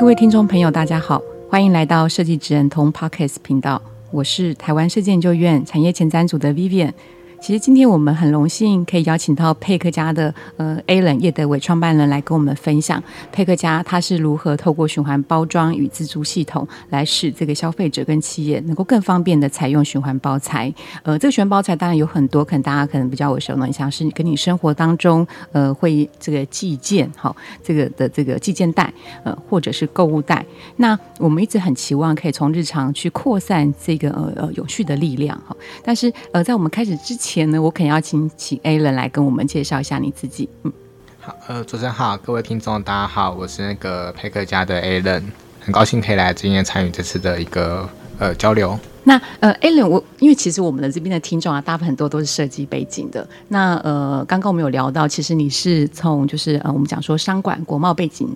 各位听众朋友，大家好，欢迎来到设计职人通 Podcast 频道，我是台湾设计研究院产业前瞻组的 Vivian。其实今天我们很荣幸可以邀请到佩克家的呃 Alan 叶德伟创办人来跟我们分享佩克家他是如何透过循环包装与自助系统来使这个消费者跟企业能够更方便的采用循环包材。呃，这个循环包材当然有很多，可能大家可能比较耳熟能详，是跟你生活当中呃会这个寄件好这个的这个寄件袋呃或者是购物袋。那我们一直很期望可以从日常去扩散这个呃呃永续的力量哈。但是呃在我们开始之前。前呢，我肯定要请请 Alan 来跟我们介绍一下你自己。嗯，好，呃，主持人好，各位听众大家好，我是那个佩克家的 Alan，很高兴可以来今天参与这次的一个呃交流。那呃，Alan，我因为其实我们的这边的听众啊，大部分很多都是设计背景的。那呃，刚刚我们有聊到，其实你是从就是呃，我们讲说商管国贸背景。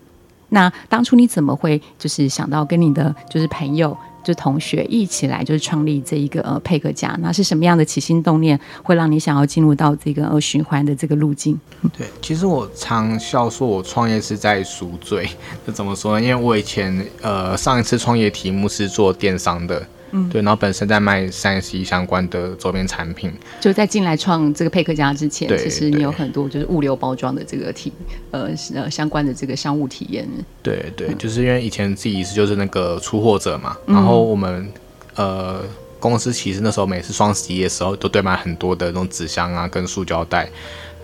那当初你怎么会就是想到跟你的就是朋友？就同学一起来，就是创立这一个呃配合家，那是什么样的起心动念，会让你想要进入到这个呃循环的这个路径？对，其实我常笑说，我创业是在赎罪。这怎么说呢？因为我以前呃上一次创业题目是做电商的。嗯，对，然后本身在卖三 C 相关的周边产品，就在进来创这个配克家之前，其实你有很多就是物流包装的这个体，呃呃相关的这个商务体验。对对，就是因为以前自己是就是那个出货者嘛，嗯、然后我们呃公司其实那时候每次双十一的时候都对卖很多的那种纸箱啊跟塑胶袋。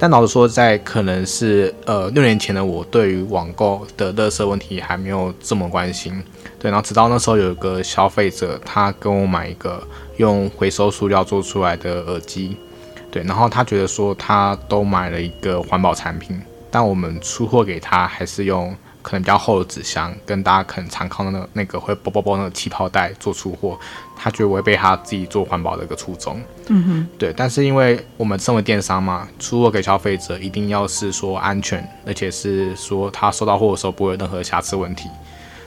但老实说，在可能是呃六年前的我，对于网购的垃圾问题还没有这么关心。对，然后直到那时候有一个消费者，他跟我买一个用回收塑料做出来的耳机，对，然后他觉得说他都买了一个环保产品，但我们出货给他还是用。可能比较厚的纸箱，跟大家可能常看到的那那个会啵啵啵那个气泡袋做出货，他觉得违背他自己做环保的一个初衷。嗯哼，对。但是因为我们身为电商嘛，出货给消费者一定要是说安全，而且是说他收到货的时候不会有任何瑕疵问题。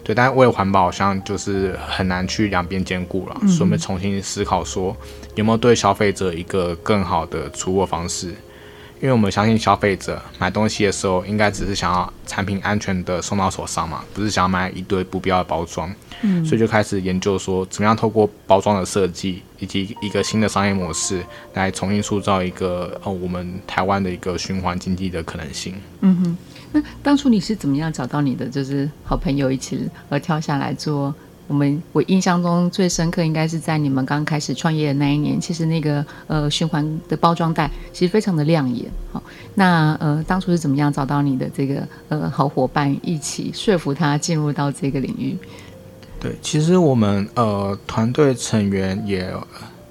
对，但是为了环保，好像就是很难去两边兼顾了，所以我们重新思考说有没有对消费者一个更好的出货方式。因为我们相信消费者买东西的时候，应该只是想要产品安全的送到手上嘛，不是想要买一堆不必要的包装。嗯，所以就开始研究说，怎么样透过包装的设计以及一个新的商业模式，来重新塑造一个呃我们台湾的一个循环经济的可能性。嗯哼，那当初你是怎么样找到你的就是好朋友一起而跳下来做？我们我印象中最深刻应该是在你们刚开始创业的那一年，其实那个呃循环的包装袋其实非常的亮眼。好，那呃当初是怎么样找到你的这个呃好伙伴一起说服他进入到这个领域？对，其实我们呃团队成员也。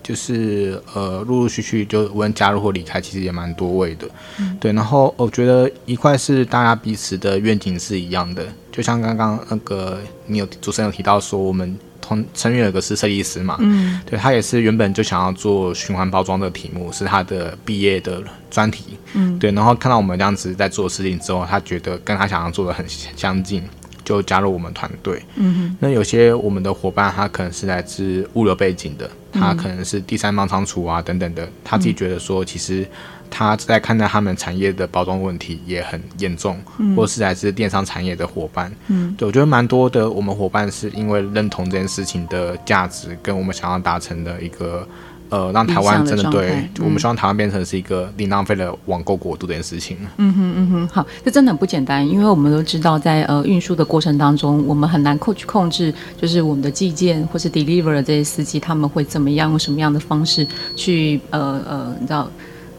就是呃，陆陆续续就无论加入或离开，其实也蛮多位的，嗯、对。然后我觉得一块是大家彼此的愿景是一样的，就像刚刚那个你有主持人有提到说，我们同成员有个是设计师嘛，嗯，对他也是原本就想要做循环包装的题目，是他的毕业的专题，嗯，对。然后看到我们这样子在做事情之后，他觉得跟他想要做的很相近。就加入我们团队。嗯哼，那有些我们的伙伴，他可能是来自物流背景的，他可能是第三方仓储啊等等的，他自己觉得说，其实他在看待他们产业的包装问题也很严重，或是来自电商产业的伙伴。嗯，对，我觉得蛮多的，我们伙伴是因为认同这件事情的价值，跟我们想要达成的一个。呃，让台湾真的对，嗯、我们希望台湾变成是一个零浪费的网购国度这件事情。嗯哼嗯哼，好，这真的很不简单，因为我们都知道在，在呃运输的过程当中，我们很难控去控制，就是我们的寄件或是 deliver 的这些司机，他们会怎么样，用什么样的方式去呃呃，你知道。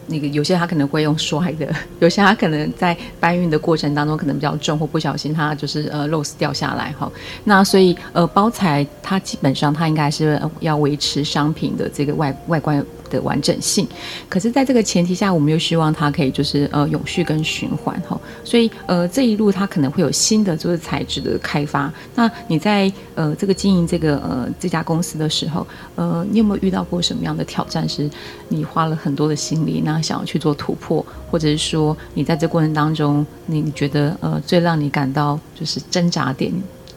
那个有些他可能会用摔的，有些他可能在搬运的过程当中可能比较重，或不小心他就是呃漏丝掉下来哈。那所以呃包材它基本上它应该是要维持商品的这个外外观的完整性。可是，在这个前提下，我们又希望它可以就是呃永续跟循环哈。所以呃这一路它可能会有新的就是材质的开发。那你在呃这个经营这个呃这家公司的时候，呃你有没有遇到过什么样的挑战？是你花了很多的心力，那想要去做突破，或者是说你在这过程当中，你你觉得呃最让你感到就是挣扎点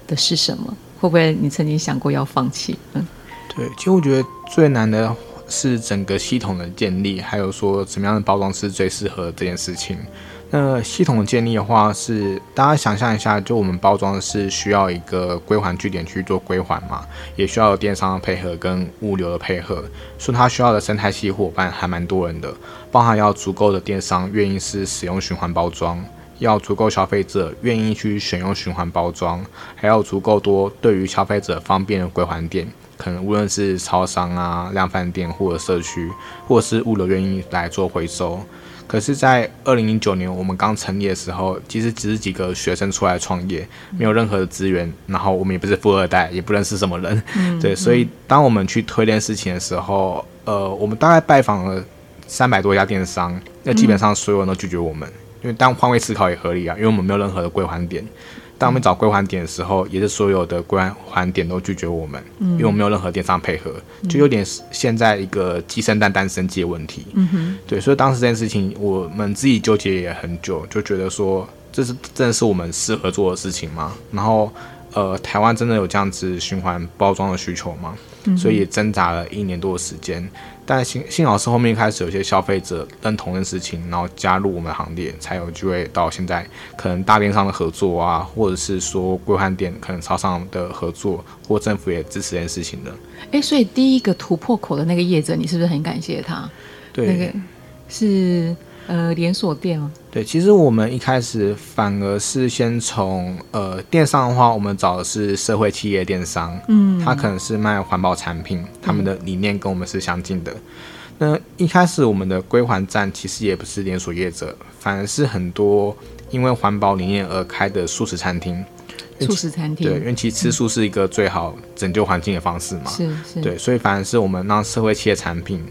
的是什么？会不会你曾经想过要放弃？嗯，对，其实我觉得最难的是整个系统的建立，还有说怎么样的包装是最适合这件事情。那系统的建立的话是，是大家想象一下，就我们包装是需要一个归还据点去做归还嘛，也需要有电商的配合跟物流的配合，所以它需要的生态系伙伴还蛮多人的，包含要足够的电商愿意是使用循环包装。要足够消费者愿意去选用循环包装，还要足够多对于消费者方便的归还点，可能无论是超商啊、量贩店或者社区，或者是物流愿意来做回收。可是，在二零零九年我们刚成立的时候，其实只是几个学生出来创业，没有任何的资源，然后我们也不是富二代，也不认识什么人，嗯、对，所以当我们去推这件事情的时候，呃，我们大概拜访了三百多家电商，那基本上所有人都拒绝我们。因为当换位思考也合理啊，因为我们没有任何的归还点。当我们找归还点的时候，也是所有的归还点都拒绝我们，嗯、因为我们没有任何电商配合，就有点现在一个鸡生蛋蛋生鸡的问题。嗯哼，对，所以当时这件事情我们自己纠结也很久，就觉得说这是真的是我们适合做的事情吗？然后呃，台湾真的有这样子循环包装的需求吗？嗯、所以也挣扎了一年多的时间。但幸幸好是后面开始有些消费者认同的事情，然后加入我们的行列，才有机会到现在可能大电商的合作啊，或者是说规范店可能超商的合作，或政府也支持这件事情的。哎，所以第一个突破口的那个业者，你是不是很感谢他？对，那个是。呃，连锁店哦？对，其实我们一开始反而是先从呃电商的话，我们找的是社会企业电商，嗯，他可能是卖环保产品，他们的理念跟我们是相近的。嗯、那一开始我们的归还站其实也不是连锁业者，反而是很多因为环保理念而开的素食餐厅。素食餐厅，对，因为其实吃素是一个最好拯救环境的方式嘛，是是，对，所以反而是我们让社会企业产品。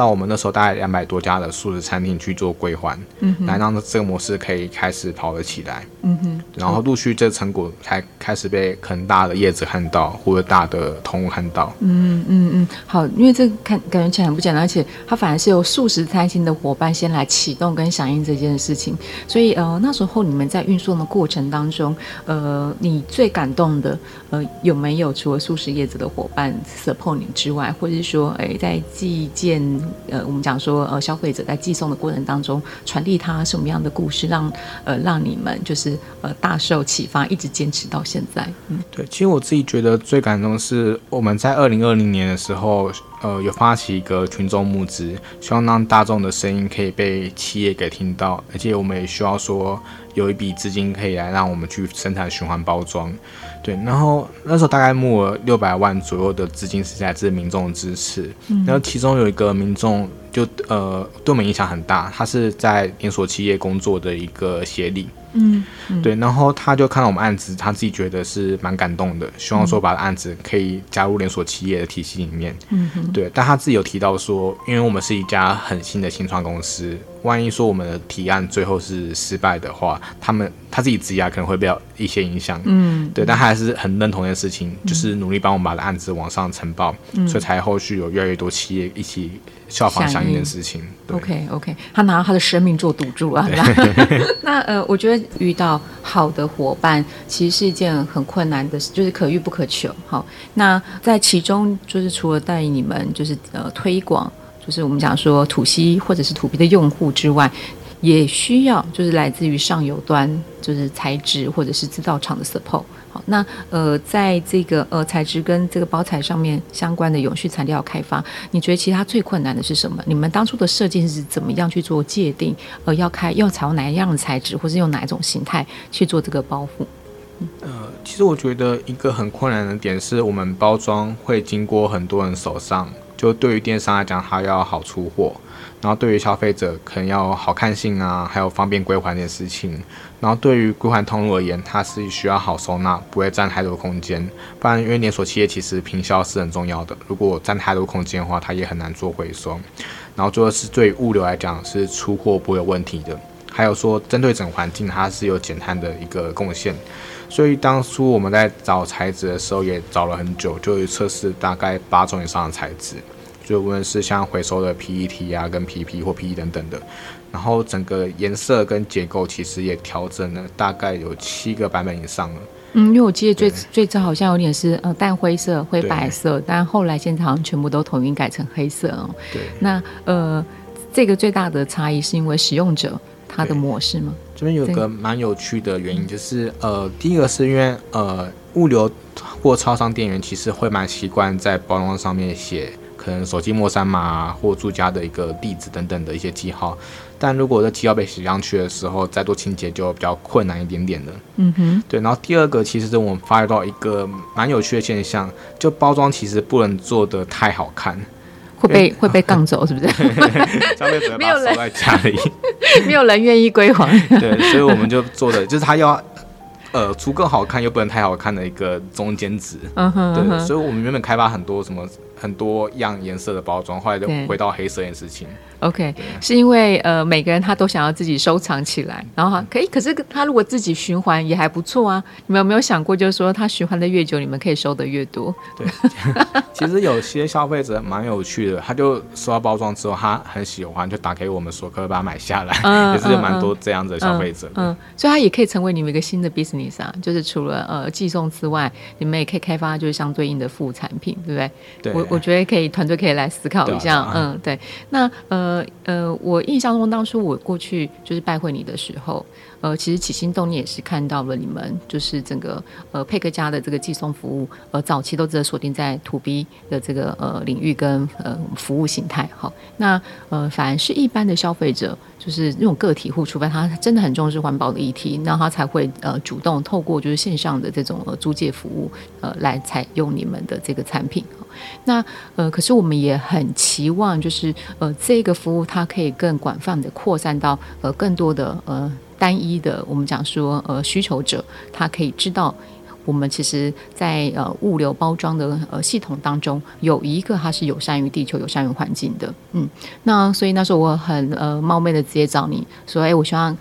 到我们那时候，大概两百多家的素食餐厅去做归还，嗯，来让这个模式可以开始跑了起来，嗯哼，然后陆续这个成果才开始被很大的叶子看到，或者大的通路看到，嗯嗯嗯，好，因为这个看感觉起来很不简单，而且它反而是由素食餐厅的伙伴先来启动跟响应这件事情，所以呃那时候你们在运送的过程当中，呃，你最感动的呃有没有除了素食业者的伙伴 support 你之外，或者是说哎在寄件。呃，我们讲说，呃，消费者在寄送的过程当中，传递他什么样的故事，让呃让你们就是呃大受启发，一直坚持到现在。嗯，对，其实我自己觉得最感动是我们在二零二零年的时候，呃，有发起一个群众募资，希望让大众的声音可以被企业给听到，而且我们也需要说有一笔资金可以来让我们去生产循环包装。对，然后那时候大概募了六百万左右的资金，是来自民众的支持。嗯、然后其中有一个民众就呃对我们影响很大，他是在连锁企业工作的一个协理。嗯，嗯，对，然后他就看到我们案子，他自己觉得是蛮感动的，希望说把案子可以加入连锁企业的体系里面。嗯，对，但他自己有提到说，因为我们是一家很新的新创公司，万一说我们的提案最后是失败的话，他们他自己职涯可能会被一些影响。嗯，对，但他还是很认同一件事情，就是努力帮我们把的案子往上呈报，嗯，所以才后续有越来越多企业一起。效仿相应的事情。OK OK，他拿他的生命做赌注啊。那呃，我觉得遇到好的伙伴，其实是一件很困难的事，就是可遇不可求。好，那在其中，就是除了带你们就是呃推广，就是我们讲说土 C 或者是土 B 的用户之外，也需要就是来自于上游端，就是材质或者是制造厂的 support。好，那呃，在这个呃材质跟这个包材上面相关的永续材料开发，你觉得其他最困难的是什么？你们当初的设计是怎么样去做界定？呃，要开要采用哪一样的材质，或是用哪一种形态去做这个包覆？呃，其实我觉得一个很困难的点是我们包装会经过很多人手上。就对于电商来讲，它要好出货。然后对于消费者可能要好看性啊，还有方便归还的事情。然后对于归还通路而言，它是需要好收纳，不会占太多空间。不然，因为连锁企业其实平销是很重要的，如果占太多空间的话，它也很难做回收。然后最后是对物流来讲，是出货不会有问题的。还有说，针对整环境，它是有减碳的一个贡献。所以当初我们在找材质的时候，也找了很久，就测试大概八种以上的材质。就无论是像回收的 PET 啊，跟 PP 或 PE 等等的，然后整个颜色跟结构其实也调整了，大概有七个版本以上了。嗯，因为我记得最最早好像有点是呃淡灰色、灰白色，但后来现在好像全部都统一改成黑色哦。对。那呃，这个最大的差异是因为使用者他的模式吗？这边有个蛮有趣的原因，就是呃，第一个是因为呃，物流或超商店员其实会蛮习惯在包装上面写。可能手机末三码或住家的一个地址等等的一些记号，但如果这记号被写上去的时候，再做清洁就比较困难一点点的。嗯哼，对。然后第二个，其实是我们发觉到一个蛮有趣的现象，就包装其实不能做得太好看，会被会被杠走，是不是？消费者没有人在家里，没有人愿意归还。对，所以我们就做的就是他要呃出更好看又不能太好看的一个中间值。嗯哼，对。所以我们原本开发很多什么。很多样颜色的包装，后来就回到黑色这件事情。OK，是因为呃每个人他都想要自己收藏起来，然后可以，可是他如果自己循环也还不错啊。你们有没有想过，就是说他循环的越久，你们可以收的越多？对，其实有些消费者蛮有趣的，他就收到包装之后，他很喜欢，就打给我们说可以把它买下来，嗯、也是有蛮多这样子的消费者嗯。嗯，所以他也可以成为你们一个新的 business 啊，就是除了呃寄送之外，你们也可以开发就是相对应的副产品，对不对？对，我我觉得可以，团队可以来思考一下。啊、嗯，对，那呃呃呃。我印象中，当初我过去就是拜会你的时候，呃，其实起心动念也是看到了你们就是整个呃佩克家的这个寄送服务，呃，早期都只锁定在 To B 的这个呃领域跟呃服务形态。好，那呃，反而是一般的消费者，就是那种个体户，除非他真的很重视环保的议题，那他才会呃主动透过就是线上的这种呃租借服务，呃，来采用你们的这个产品。那呃，可是我们也很期望，就是呃，这个服务它可以更广泛的扩散到呃更多的呃单一的，我们讲说呃需求者，他可以知道我们其实在呃物流包装的呃系统当中有一个它是友善于地球、友善于环境的，嗯，那所以那时候我很呃冒昧的直接找你说，哎，我希望。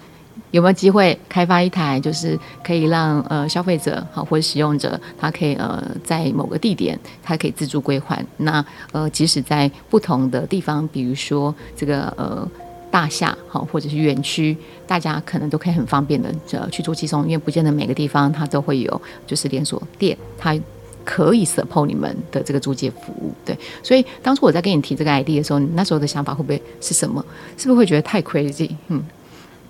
有没有机会开发一台，就是可以让呃消费者好或者使用者，他可以呃在某个地点，他可以自助归还。那呃即使在不同的地方，比如说这个呃大厦好或者是园区，大家可能都可以很方便的呃去做寄送，因为不见得每个地方它都会有就是连锁店，它可以 support 你们的这个租借服务。对，所以当初我在跟你提这个 idea 的时候，你那时候的想法会不会是什么？是不是会觉得太 crazy？嗯。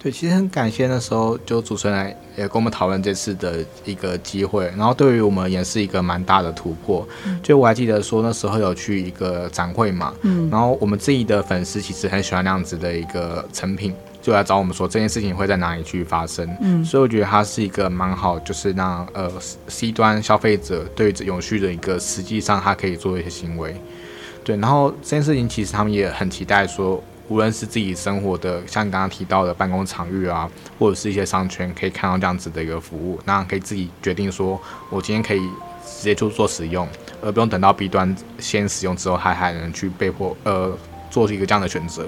对，其实很感谢那时候就主持人来也跟我们讨论这次的一个机会，然后对于我们也是一个蛮大的突破。嗯、就我还记得说那时候有去一个展会嘛，嗯，然后我们自己的粉丝其实很喜欢那样子的一个成品，就来找我们说这件事情会在哪里去发生。嗯，所以我觉得它是一个蛮好，就是让呃 C 端消费者对于永续的一个实际上他可以做一些行为。对，然后这件事情其实他们也很期待说。无论是自己生活的，像你刚刚提到的办公场域啊，或者是一些商圈，可以看到这样子的一个服务，那可以自己决定说，我今天可以直接就做使用，而不用等到 B 端先使用之后，还还能去被迫呃做出一个这样的选择。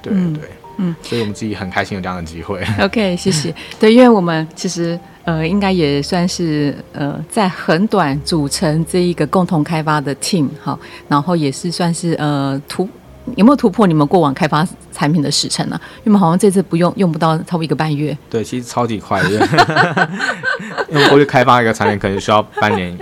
对对对，嗯，所以我们自己很开心有这样的机会。OK，谢谢。对，因为我们其实呃应该也算是呃在很短组成这一个共同开发的 team 好，然后也是算是呃图。有没有突破你们过往开发产品的时程呢？因为好像这次不用用不到超过一个半月。对，其实超级快的，因为过去开发一个产品可能需要半年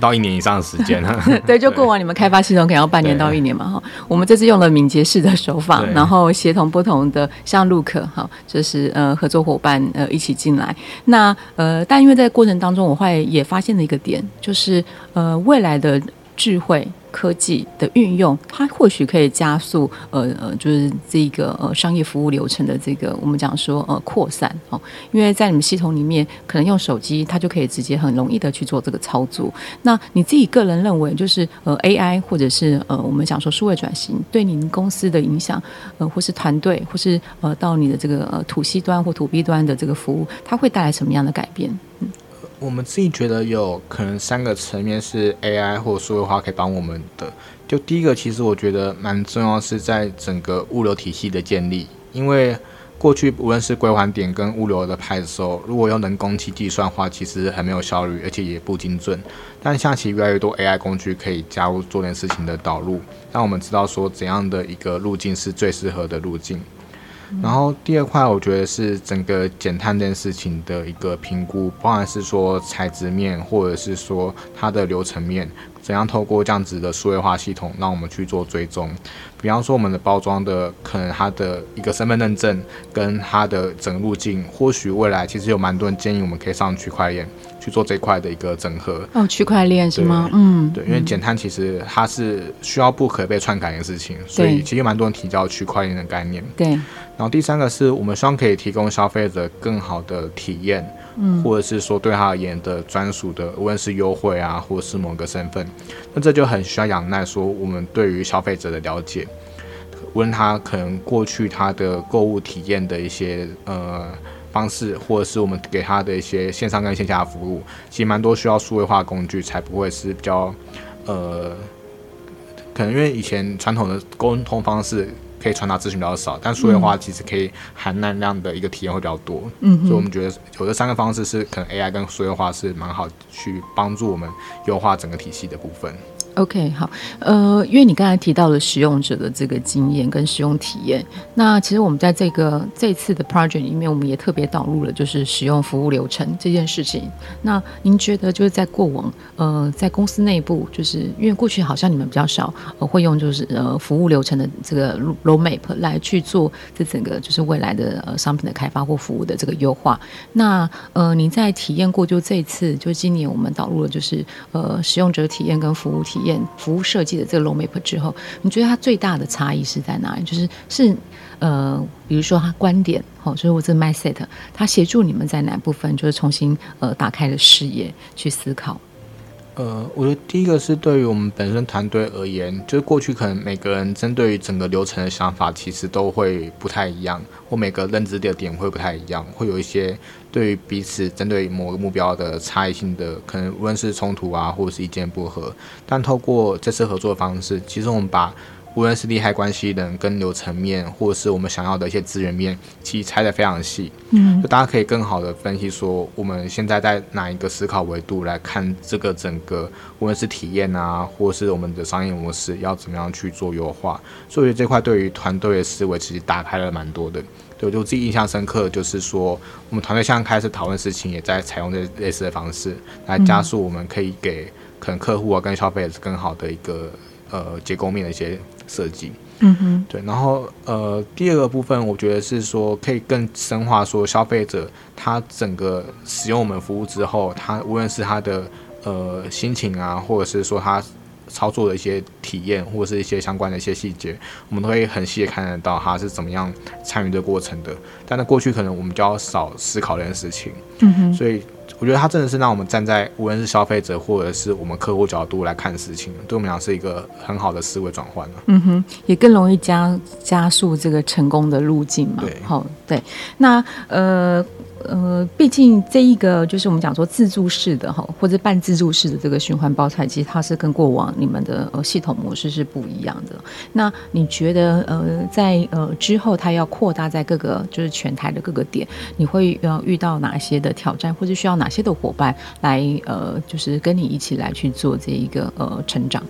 到一年以上的时间呢。对，就过往你们开发系统可能要半年到一年嘛哈。我们这次用了敏捷式的手法，然后协同不同的像 Look 哈，就是呃合作伙伴呃一起进来。那呃，但因为在过程当中，我会也发现了一个点，就是呃未来的。智慧科技的运用，它或许可以加速呃呃，就是这个呃商业服务流程的这个我们讲说呃扩散哦，因为在你们系统里面，可能用手机它就可以直接很容易的去做这个操作。那你自己个人认为，就是呃 AI 或者是呃我们讲说数位转型对您公司的影响，呃或是团队或是呃到你的这个呃土 C 端或土 B 端的这个服务，它会带来什么样的改变？嗯。我们自己觉得有可能三个层面是 AI 或者数位化可以帮我们的。就第一个，其实我觉得蛮重要，是在整个物流体系的建立。因为过去无论是归还点跟物流的派收，如果用人工去计算的话，其实很没有效率，而且也不精准。但现在其越来越多 AI 工具可以加入做点事情的导入，让我们知道说怎样的一个路径是最适合的路径。然后第二块，我觉得是整个减碳这件事情的一个评估，不管是说材质面，或者是说它的流程面，怎样透过这样子的数位化系统，让我们去做追踪。比方说我们的包装的可能它的一个身份认证跟它的整个路径，或许未来其实有蛮多人建议我们可以上区块链。去做这块的一个整合哦，区块链是吗？嗯，对，因为减碳其实它是需要不可被篡改的事情，所以其实蛮多人提交区块链的概念。对，然后第三个是我们希望可以提供消费者更好的体验，嗯，或者是说对他而言的专属的，无论是优惠啊，或者是某个身份，那这就很需要仰赖说我们对于消费者的了解，无论他可能过去他的购物体验的一些呃。方式，或者是我们给他的一些线上跟线下的服务，其实蛮多需要数位化工具，才不会是比较，呃，可能因为以前传统的沟通方式可以传达资讯比较少，但数位化其实可以含 năng 量的一个体验会比较多。嗯，所以我们觉得有这三个方式是可能 AI 跟数位化是蛮好去帮助我们优化整个体系的部分。OK，好，呃，因为你刚才提到了使用者的这个经验跟使用体验，那其实我们在这个这次的 project 里面，我们也特别导入了就是使用服务流程这件事情。那您觉得就是在过往，呃，在公司内部，就是因为过去好像你们比较少，呃，会用就是呃服务流程的这个 roadmap 来去做这整个就是未来的呃商品的开发或服务的这个优化。那呃，您在体验过就这次，就今年我们导入了就是呃使用者体验跟服务体验。服务设计的这个 roadmap 之后，你觉得它最大的差异是在哪里？就是是呃，比如说它观点，好，所以我这 mindset，它协助你们在哪部分，就是重新呃打开了视野去思考。呃，我觉得第一个是对于我们本身团队而言，就是过去可能每个人针对于整个流程的想法，其实都会不太一样，或每个认知的点会不太一样，会有一些对于彼此针对某个目标的差异性的，可能无论是冲突啊，或者是意见不合。但透过这次合作的方式，其实我们把无论是利害关系人跟流程面，或者是我们想要的一些资源面，其实拆得非常细，嗯，就大家可以更好的分析说，我们现在在哪一个思考维度来看这个整个，无论是体验啊，或是我们的商业模式要怎么样去做优化，所以这块对于团队的思维其实打开了蛮多的。对，就自己印象深刻，就是说我们团队现在开始讨论事情，也在采用这类似的方式来加速我们可以给可能客户啊跟消费者更好的一个呃结构面的一些。设计，嗯哼，对，然后呃，第二个部分，我觉得是说可以更深化，说消费者他整个使用我们服务之后，他无论是他的呃心情啊，或者是说他操作的一些体验，或者是一些相关的一些细节，我们都会很细的看得到他是怎么样参与这个过程的。但在过去可能我们就要少思考这件事情，嗯哼，所以。我觉得它真的是让我们站在无论是消费者或者是我们客户角度来看事情，对我们讲是一个很好的思维转换。嗯哼，也更容易加加速这个成功的路径嘛。对，好，对。那呃。呃，毕竟这一个就是我们讲说自助式的哈，或者半自助式的这个循环包材，其实它是跟过往你们的呃系统模式是不一样的。那你觉得呃，在呃之后它要扩大在各个就是全台的各个点，你会要遇到哪些的挑战，或者需要哪些的伙伴来呃，就是跟你一起来去做这一个呃成长？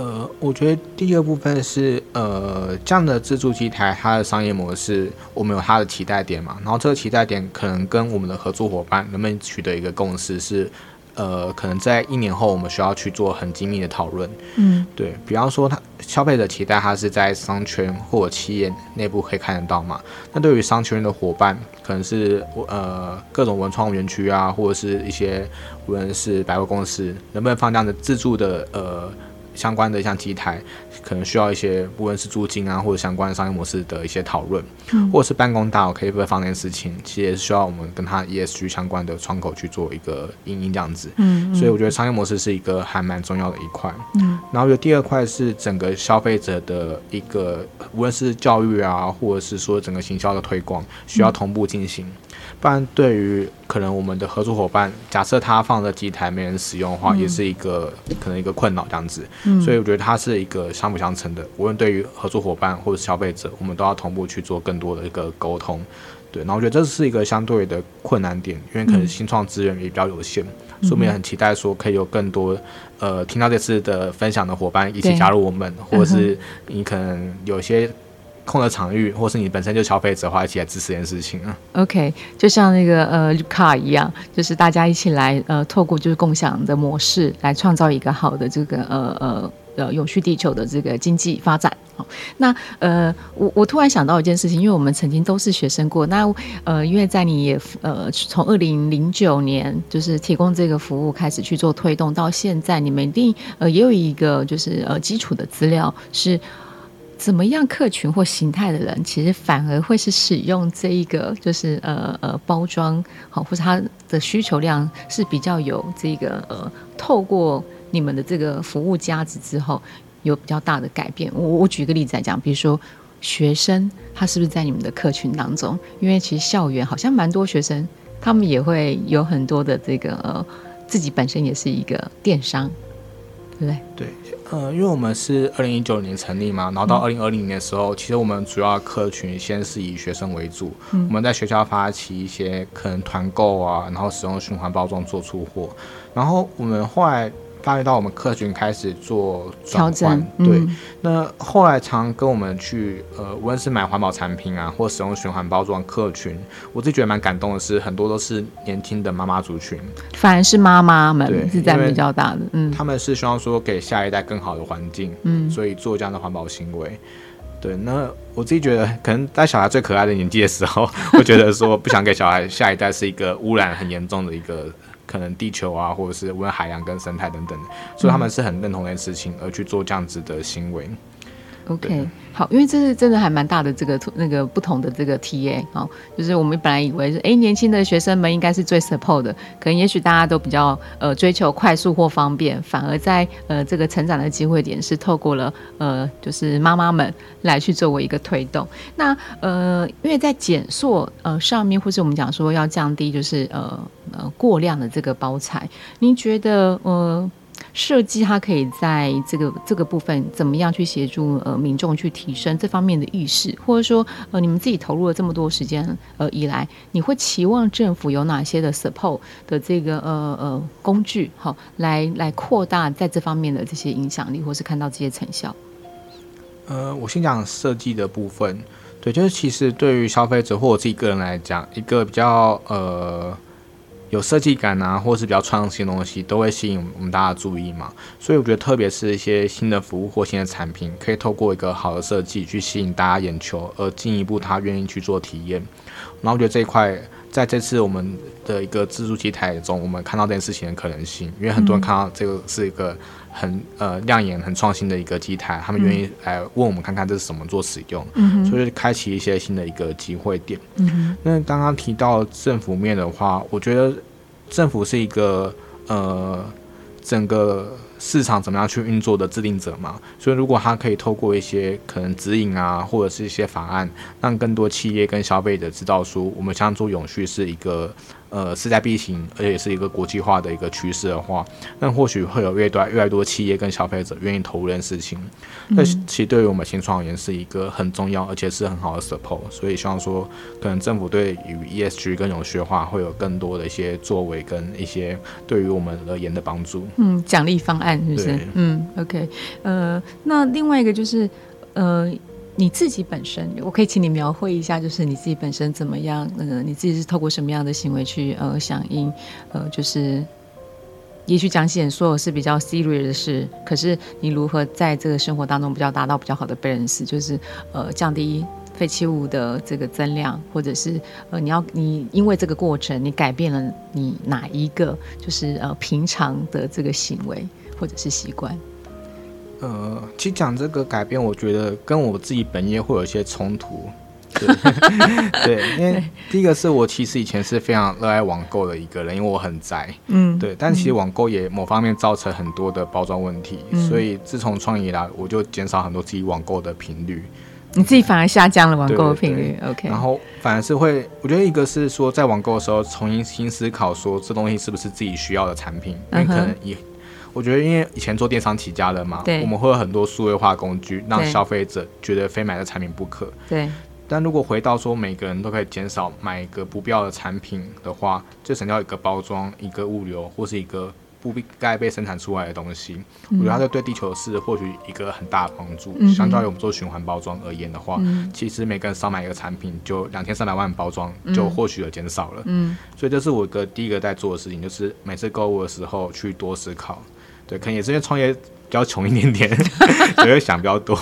呃，我觉得第二部分是，呃，这样的自助机台，它的商业模式，我们有它的期待点嘛，然后这个期待点可能跟我们的合作伙伴能不能取得一个共识是，呃，可能在一年后我们需要去做很精密的讨论。嗯，对，比方说，他消费者期待他是在商圈或者企业内部可以看得到嘛，那对于商圈的伙伴，可能是呃各种文创园区啊，或者是一些无论是百货公司，能不能放这样的自助的呃。相关的像机台，可能需要一些无论是租金啊，或者相关商业模式的一些讨论，嗯、或者是办公大楼可以不可以放这件事情，其实也是需要我们跟它 ESG 相关的窗口去做一个营运这样子。嗯，嗯，所以我觉得商业模式是一个还蛮重要的一块。嗯，然后有第二块是整个消费者的一个，无论是教育啊，或者是说整个行销的推广，需要同步进行。嗯不然，对于可能我们的合作伙伴，假设他放的机台没人使用的话，嗯、也是一个可能一个困扰这样子。嗯、所以我觉得它是一个相辅相成的。无论对于合作伙伴或者消费者，我们都要同步去做更多的一个沟通。对，然后我觉得这是一个相对的困难点，因为可能新创资源也比较有限，嗯、所以我们也很期待说可以有更多呃听到这次的分享的伙伴一起加入我们，或者是你可能有些。空的场域，或是你本身就消费者的话，一起来支持这件事情啊。OK，就像那个呃绿卡一样，就是大家一起来呃，透过就是共享的模式来创造一个好的这个呃呃呃永续地球的这个经济发展。好，那呃，我我突然想到一件事情，因为我们曾经都是学生过，那呃，因为在你也呃从二零零九年就是提供这个服务开始去做推动，到现在你们一定呃也有一个就是呃基础的资料是。怎么样客群或形态的人，其实反而会是使用这一个，就是呃呃包装好，或者他的需求量是比较有这个呃，透过你们的这个服务价值之后，有比较大的改变。我我举个例子来讲，比如说学生，他是不是在你们的客群当中？因为其实校园好像蛮多学生，他们也会有很多的这个呃，自己本身也是一个电商，对不对？对。呃，因为我们是二零一九年成立嘛，然后到二零二零年的时候，嗯、其实我们主要客群先是以学生为主，嗯、我们在学校发起一些可能团购啊，然后使用循环包装做出货，然后我们后来。发觉到我们客群开始做转换，对，嗯、那后来常跟我们去，呃，无论是买环保产品啊，或使用循环包装客群，我自己觉得蛮感动的是，很多都是年轻的妈妈族群，反而是妈妈们是在比较大的，嗯，他们是希望说给下一代更好的环境，嗯，所以做这样的环保行为，对，那我自己觉得，可能在小孩最可爱的年纪的时候，会觉得说不想给小孩下一代是一个污染很严重的一个。可能地球啊，或者是温海洋跟生态等等，所以他们是很认同这件事情而去做这样子的行为。OK。好，因为这是真的还蛮大的这个那个不同的这个 TA 哦，就是我们本来以为是哎年轻的学生们应该是最 support 的，可能也许大家都比较呃追求快速或方便，反而在呃这个成长的机会点是透过了呃就是妈妈们来去作为一个推动。那呃因为在减塑呃上面，或是我们讲说要降低就是呃呃过量的这个包材，您觉得呃？设计它可以在这个这个部分怎么样去协助呃民众去提升这方面的意识，或者说呃你们自己投入了这么多时间呃以来，你会期望政府有哪些的 support 的这个呃呃工具好、来来扩大在这方面的这些影响力，或是看到这些成效？呃，我先讲设计的部分，对，就是其实对于消费者或我自己个人来讲，一个比较呃。有设计感啊，或是比较创新的东西，都会吸引我们大家注意嘛。所以我觉得，特别是一些新的服务或新的产品，可以透过一个好的设计去吸引大家眼球，而进一步他愿意去做体验。然后我觉得这一块，在这次我们的一个自助机台中，我们看到这件事情的可能性，因为很多人看到这个是一个。很呃亮眼、很创新的一个机台，他们愿意来问我们看看这是什么做使用，嗯、所以开启一些新的一个机会点。嗯、那刚刚提到政府面的话，我觉得政府是一个呃整个。市场怎么样去运作的制定者嘛，所以如果他可以透过一些可能指引啊，或者是一些法案，让更多企业跟消费者知道说，我们想做永续是一个呃势在必行，而且也是一个国际化的一个趋势的话，那或许会有越多越来越多企业跟消费者愿意投入这件事情。那、嗯、其实对于我们新创而言是一个很重要，而且是很好的 support。所以希望说，可能政府对于 ESG 跟永续化会有更多的一些作为跟一些对于我们而言的帮助。嗯，奖励方案。是不是？嗯，OK，呃，那另外一个就是，呃，你自己本身，我可以请你描绘一下，就是你自己本身怎么样？呃，你自己是透过什么样的行为去呃响应？呃，就是也许讲起所有是比较 serious 的事，可是你如何在这个生活当中比较达到比较好的 balance，就是呃降低。废弃物的这个增量，或者是呃，你要你因为这个过程，你改变了你哪一个就是呃平常的这个行为或者是习惯？呃，其实讲这个改变，我觉得跟我自己本业会有一些冲突。对，对，因为第一个是我其实以前是非常热爱网购的一个人，因为我很宅。嗯，对。但其实网购也某方面造成很多的包装问题，嗯、所以自从创业以来，我就减少很多自己网购的频率。你自己反而下降了网购的频率，OK。然后反而是会，我觉得一个是说在网购的时候重新新思考，说这东西是不是自己需要的产品，因为可能也。我觉得，因为以前做电商起家的嘛，我们会有很多数位化工具，让消费者觉得非买的产品不可。对。但如果回到说每个人都可以减少买一个不必要的产品的话，就省掉一个包装、一个物流或是一个不必该被生产出来的东西，嗯、我觉得它对地球是或许一个很大的帮助。嗯、相较于我们做循环包装而言的话，嗯、其实每个人少买一个产品，就两千三百万包装就或许的减少了。嗯。所以这是我的第一个在做的事情，就是每次购物的时候去多思考。对，可能也是因为创业比较穷一点点，所以会想比较多。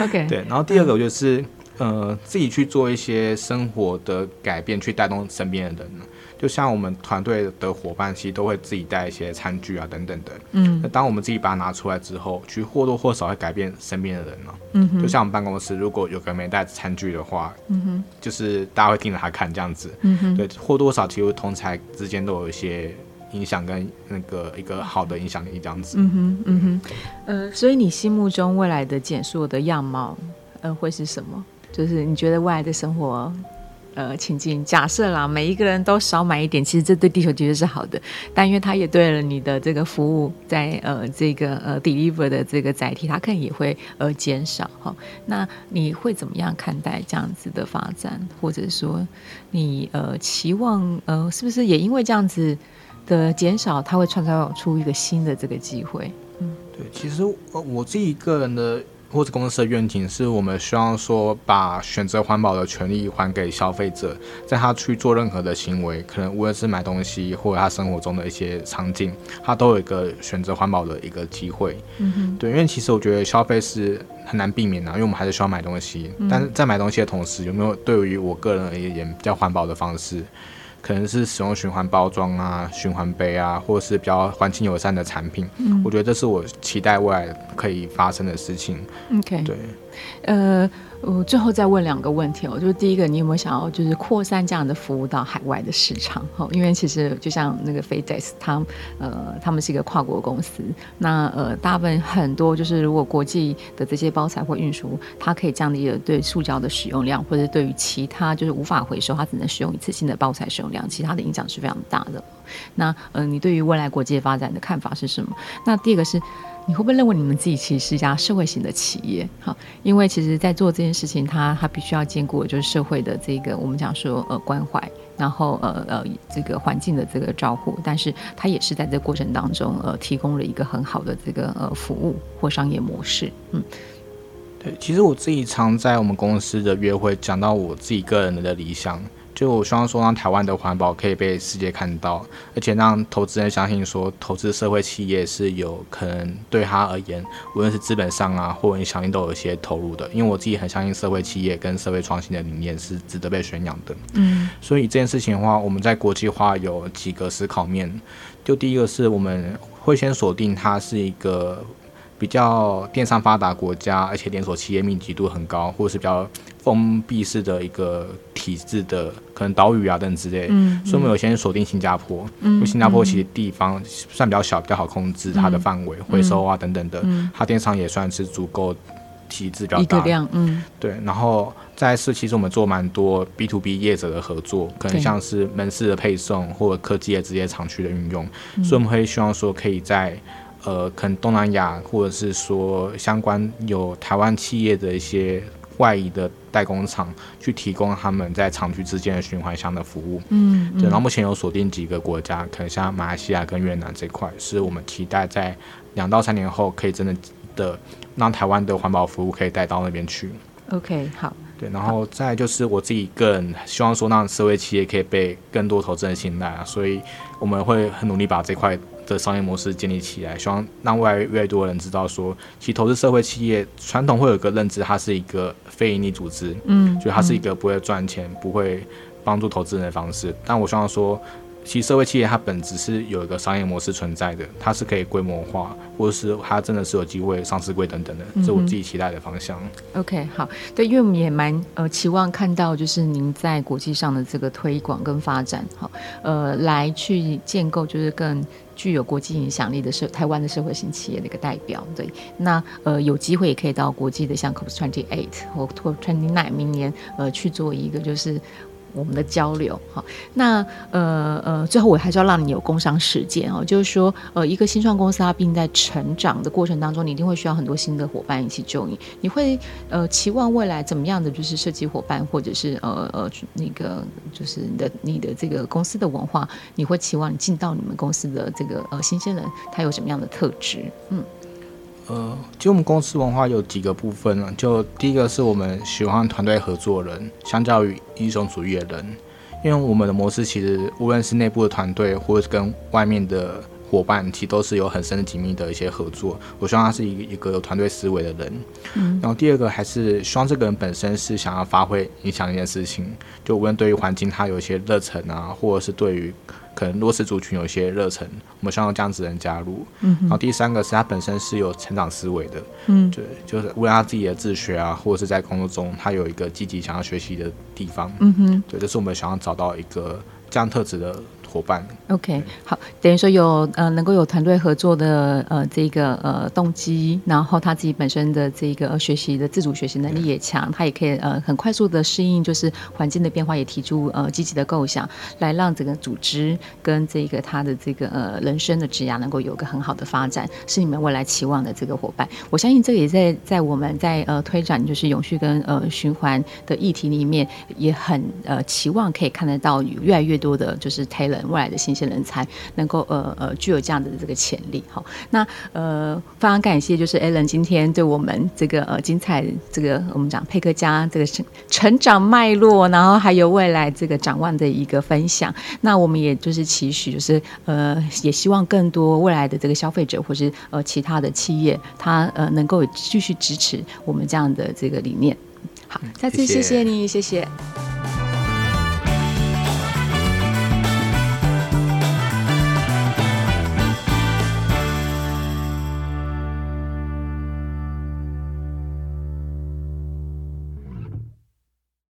OK，对。然后第二个就是，呃，自己去做一些生活的改变，去带动身边的人。就像我们团队的伙伴，其实都会自己带一些餐具啊等等的。嗯。那当我们自己把它拿出来之后，去或多或少会改变身边的人呢。就像我们办公室，如果有个人没带餐具的话，嗯哼，就是大家会盯着他看这样子。嗯哼。对，或多或少其实同才之间都有一些。影响跟那个一个好的影响力这样子。嗯哼，嗯哼，呃，所以你心目中未来的减塑的样貌，呃，会是什么？就是你觉得未来的生活，呃，情境假设啦，每一个人都少买一点，其实这对地球其实是好的，但因为它也对了你的这个服务在呃这个呃 deliver 的这个载体，它可能也会呃减少哈。那你会怎么样看待这样子的发展？或者说你呃期望呃是不是也因为这样子？的减少，它会创造出一个新的这个机会。嗯，对，其实我自己个人的或者公司的愿景是，我们希望说把选择环保的权利还给消费者，在他去做任何的行为，可能无论是买东西或者他生活中的一些场景，他都有一个选择环保的一个机会。嗯哼，对，因为其实我觉得消费是很难避免的，因为我们还是需要买东西，嗯、但是在买东西的同时，有没有对于我个人而言比较环保的方式？可能是使用循环包装啊、循环杯啊，或是比较环境友善的产品。嗯，我觉得这是我期待未来可以发生的事情。OK，对，呃。我最后再问两个问题哦，就是第一个，你有没有想要就是扩散这样的服务到海外的市场？哈，因为其实就像那个 FedEx，他呃，他们是一个跨国公司，那呃，大部分很多就是如果国际的这些包材或运输，它可以降低了对塑胶的使用量，或者对于其他就是无法回收，它只能使用一次性的包材使用量，其他的影响是非常大的。那呃，你对于未来国际发展的看法是什么？那第二个是。你会不会认为你们自己其实是一家社会型的企业？哈，因为其实，在做这件事情，它它必须要兼顾的就是社会的这个我们讲说呃关怀，然后呃呃这个环境的这个照顾，但是它也是在这个过程当中呃提供了一个很好的这个呃服务或商业模式。嗯，对，其实我自己常在我们公司的约会讲到我自己个人的理想。就我希望说，让台湾的环保可以被世界看到，而且让投资人相信说，投资社会企业是有可能对他而言，无论是资本上啊，或影响力都有一些投入的。因为我自己很相信社会企业跟社会创新的理念是值得被宣扬的。嗯，所以这件事情的话，我们在国际化有几个思考面。就第一个是我们会先锁定它是一个比较电商发达国家，而且连锁企业密集度很高，或者是比较。封闭式的一个体制的可能岛屿啊等等之类，嗯，所以我们有先锁定新加坡，嗯，因为新加坡其实地方算比较小，比较好控制它的范围，嗯、回收啊等等的，嗯，它电商也算是足够体制比较大，量，嗯，对，然后再是其实我们做蛮多 B to B 业者的合作，可能像是门市的配送或者科技的直接厂区的运用，嗯，所以我们会希望说可以在呃可能东南亚或者是说相关有台湾企业的一些。外移的代工厂去提供他们在厂区之间的循环箱的服务，嗯，对。然后目前有锁定几个国家，可能像马来西亚跟越南这块，是我们期待在两到三年后可以真的的让台湾的环保服务可以带到那边去。OK，好。对，然后再就是我自己个人希望说，让社会企业可以被更多投资人信赖啊，所以我们会很努力把这块的商业模式建立起来，希望让未来越来越多人知道说，其实投资社会企业传统会有个认知，它是一个非盈利组织，嗯，就它是一个不会赚钱、不会帮助投资人的方式。但我希望说，其实社会企业它本质是有一个商业模式存在的，它是可以规模化，或者是它真的是有机会上市柜等等的，这是我自己期待的方向。嗯、OK，好，对，因为我们也蛮呃期望看到就是您在国际上的这个推广跟发展，好，呃，来去建构就是更具有国际影响力的社台湾的社会型企业的一个代表。对，那呃有机会也可以到国际的像 COP Twenty Eight 或 COP Twenty Nine 明年呃去做一个就是。我们的交流，好，那呃呃，最后我还是要让你有工商时间哦，就是说，呃，一个新创公司它并在成长的过程当中，你一定会需要很多新的伙伴一起就你，你会呃期望未来怎么样的就是设计伙伴，或者是呃呃那个就是你的你的这个公司的文化，你会期望你进到你们公司的这个呃新鲜人，他有什么样的特质？嗯。呃，其实我们公司文化有几个部分呢，就第一个是我们喜欢团队合作人，相较于英雄主义的人，因为我们的模式其实无论是内部的团队，或者是跟外面的伙伴，其实都是有很深的紧密的一些合作。我希望他是一个一个有团队思维的人。嗯。然后第二个还是希望这个人本身是想要发挥影响一件事情，就无论对于环境他有一些热忱啊，或者是对于。可能弱势族群有一些热忱，我们希望这样子的人加入。嗯，然后第三个是他本身是有成长思维的。嗯，对，就是无论他自己的自学啊，或者是在工作中他有一个积极想要学习的地方。嗯哼，对，这是我们想要找到一个这样特质的。伙伴，OK，好，等于说有呃能够有团队合作的呃这个呃动机，然后他自己本身的这个学习的自主学习能力也强，他也可以呃很快速的适应就是环境的变化，也提出呃积极的构想，来让整个组织跟这个他的这个呃人生的职涯能够有个很好的发展，是你们未来期望的这个伙伴。我相信这个也在在我们在呃推展就是永续跟呃循环的议题里面，也很呃期望可以看得到有越来越多的就是 talent。未来的新鲜人才能够呃呃具有这样的这个潜力好，那呃非常感谢就是 Alan 今天对我们这个呃精彩这个我们讲佩克家这个成成长脉络，然后还有未来这个展望的一个分享。那我们也就是期许就是呃也希望更多未来的这个消费者或是呃其他的企业，他呃能够继续支持我们这样的这个理念。好，再次谢谢你，谢谢。谢谢